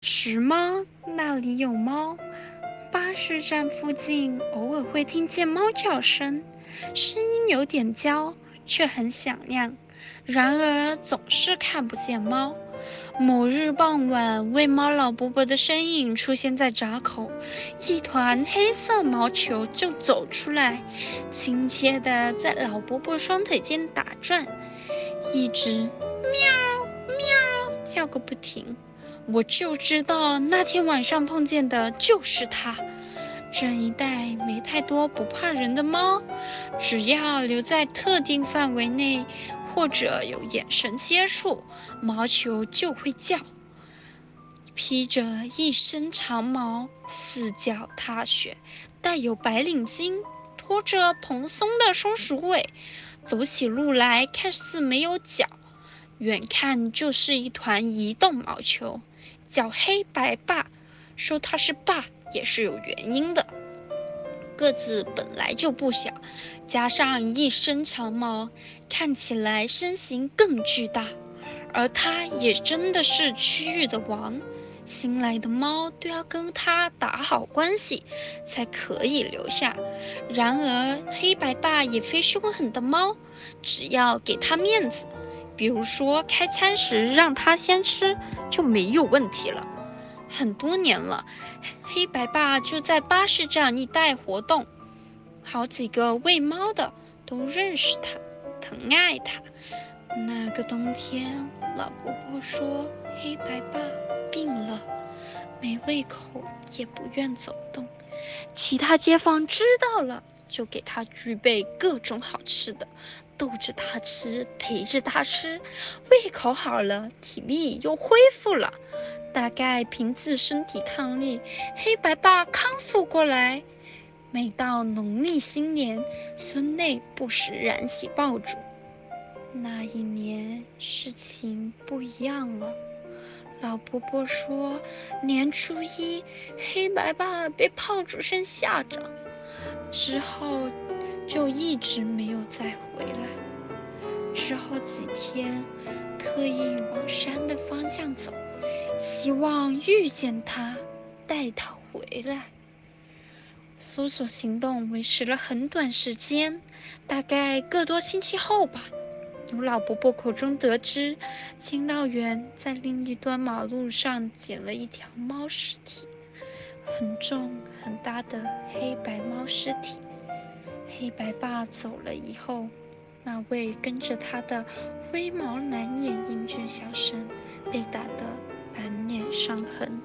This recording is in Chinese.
时猫那里有猫，巴士站附近偶尔会听见猫叫声，声音有点娇，却很响亮。然而总是看不见猫。某日傍晚，喂猫老伯伯的身影出现在闸口，一团黑色毛球就走出来，亲切地在老伯伯双腿间打转，一直喵喵叫个不停。我就知道那天晚上碰见的就是它。这一带没太多不怕人的猫，只要留在特定范围内，或者有眼神接触，毛球就会叫。披着一身长毛、四脚踏雪、带有白领巾、拖着蓬松的松鼠尾，走起路来看似没有脚，远看就是一团移动毛球。叫黑白霸，说他是霸也是有原因的。个子本来就不小，加上一身长毛，看起来身形更巨大。而他也真的是区域的王，新来的猫都要跟他打好关系，才可以留下。然而黑白霸也非凶狠的猫，只要给他面子。比如说，开餐时让他先吃就没有问题了。很多年了，黑白爸就在巴士站一带活动，好几个喂猫的都认识他，疼爱他。那个冬天，老婆婆说黑白爸病了，没胃口，也不愿走动。其他街坊知道了。就给他预备各种好吃的，逗着他吃，陪着他吃，胃口好了，体力又恢复了。大概凭自身抵抗力，黑白爸康复过来。每到农历新年，村内不时燃起爆竹。那一年事情不一样了，老伯伯说，年初一，黑白爸被炮竹声吓着。之后就一直没有再回来。之后几天，特意往山的方向走，希望遇见他，带他回来。搜索行动维持了很短时间，大概个多星期后吧，由老伯伯口中得知，清道员在另一端马路上捡了一条猫尸体。很重很大的黑白猫尸体，黑白爸走了以后，那位跟着他的灰毛蓝眼英俊小生被打得满脸伤痕。